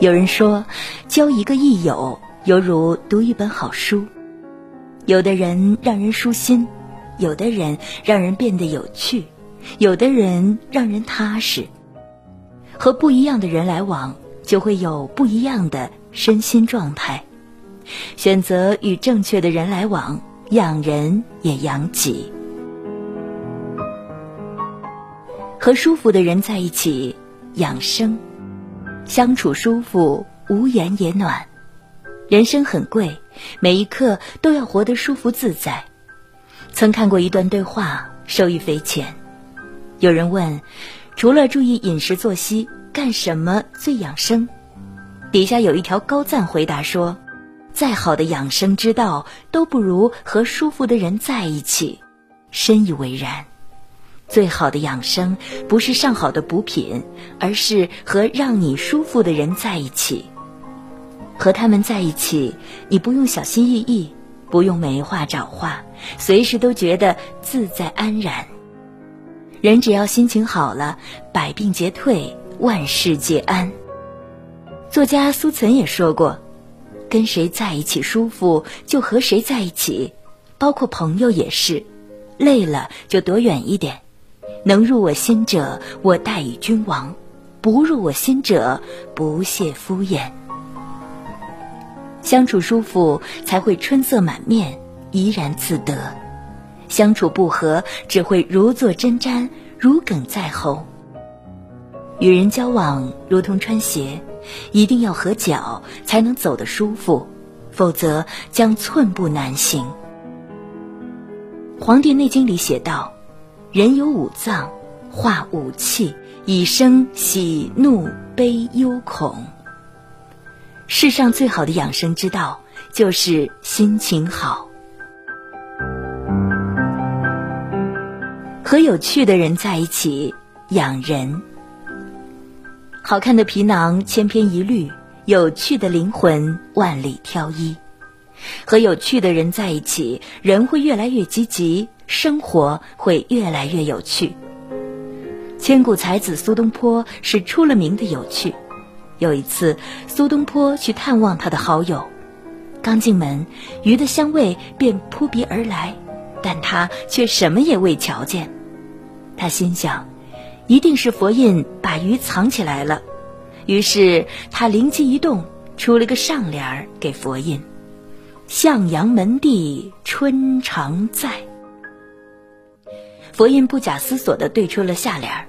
有人说，交一个益友犹如读一本好书。有的人让人舒心，有的人让人变得有趣，有的人让人踏实。和不一样的人来往，就会有不一样的身心状态。选择与正确的人来往，养人也养己。和舒服的人在一起，养生。相处舒服，无言也暖。人生很贵，每一刻都要活得舒服自在。曾看过一段对话，受益匪浅。有人问：除了注意饮食作息，干什么最养生？底下有一条高赞回答说：再好的养生之道，都不如和舒服的人在一起。深以为然。最好的养生不是上好的补品，而是和让你舒服的人在一起。和他们在一起，你不用小心翼翼，不用没话找话，随时都觉得自在安然。人只要心情好了，百病皆退，万事皆安。作家苏岑也说过：“跟谁在一起舒服，就和谁在一起，包括朋友也是。累了就躲远一点。”能入我心者，我待以君王；不入我心者，不屑敷衍。相处舒服，才会春色满面，怡然自得；相处不和，只会如坐针毡，如鲠在喉。与人交往如同穿鞋，一定要合脚才能走得舒服，否则将寸步难行。《黄帝内经》里写道。人有五脏，化五气，以生喜怒悲忧恐。世上最好的养生之道，就是心情好。和有趣的人在一起，养人。好看的皮囊千篇一律，有趣的灵魂万里挑一。和有趣的人在一起，人会越来越积极。生活会越来越有趣。千古才子苏东坡是出了名的有趣。有一次，苏东坡去探望他的好友，刚进门，鱼的香味便扑鼻而来，但他却什么也未瞧见。他心想，一定是佛印把鱼藏起来了。于是他灵机一动，出了个上联儿给佛印：“向阳门第春常在。”佛印不假思索地对出了下联儿：“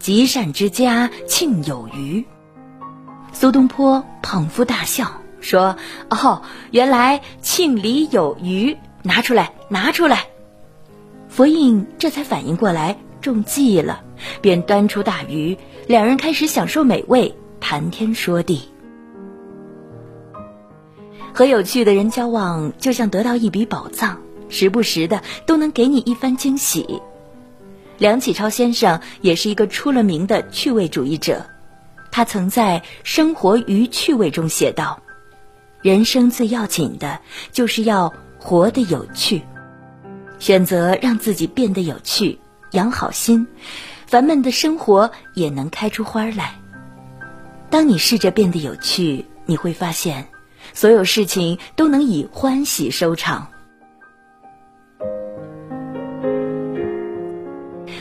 积善之家庆有余。”苏东坡捧腹大笑，说：“哦，原来庆里有余，拿出来，拿出来。”佛印这才反应过来中计了，便端出大鱼，两人开始享受美味，谈天说地。和有趣的人交往，就像得到一笔宝藏，时不时的都能给你一番惊喜。梁启超先生也是一个出了名的趣味主义者，他曾在《生活于趣味》中写道：“人生最要紧的就是要活得有趣，选择让自己变得有趣，养好心，烦闷的生活也能开出花来。当你试着变得有趣，你会发现，所有事情都能以欢喜收场。”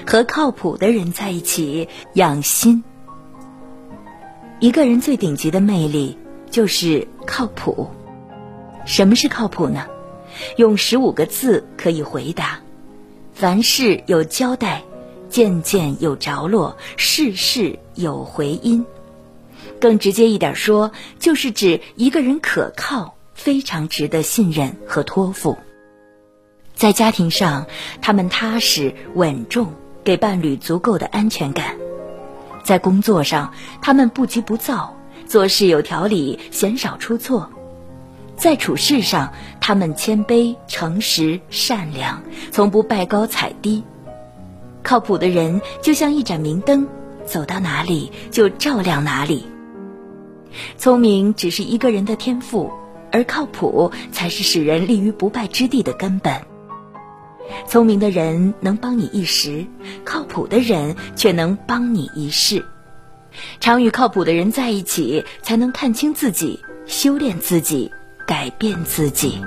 和靠谱的人在一起养心。一个人最顶级的魅力就是靠谱。什么是靠谱呢？用十五个字可以回答：凡事有交代，件件有着落，事事有回音。更直接一点说，就是指一个人可靠，非常值得信任和托付。在家庭上，他们踏实稳重。给伴侣足够的安全感，在工作上，他们不急不躁，做事有条理，鲜少出错；在处事上，他们谦卑、诚实、善良，从不拜高踩低。靠谱的人就像一盏明灯，走到哪里就照亮哪里。聪明只是一个人的天赋，而靠谱才是使人立于不败之地的根本。聪明的人能帮你一时，靠谱的人却能帮你一世。常与靠谱的人在一起，才能看清自己，修炼自己，改变自己。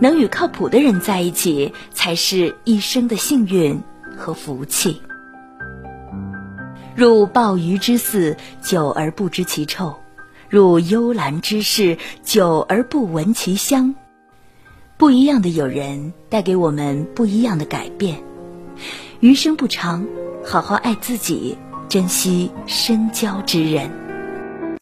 能与靠谱的人在一起，才是一生的幸运和福气。入鲍鱼之肆，久而不知其臭；入幽兰之室，久而不闻其香。不一样的友人，带给我们不一样的改变。余生不长，好好爱自己，珍惜深交之人。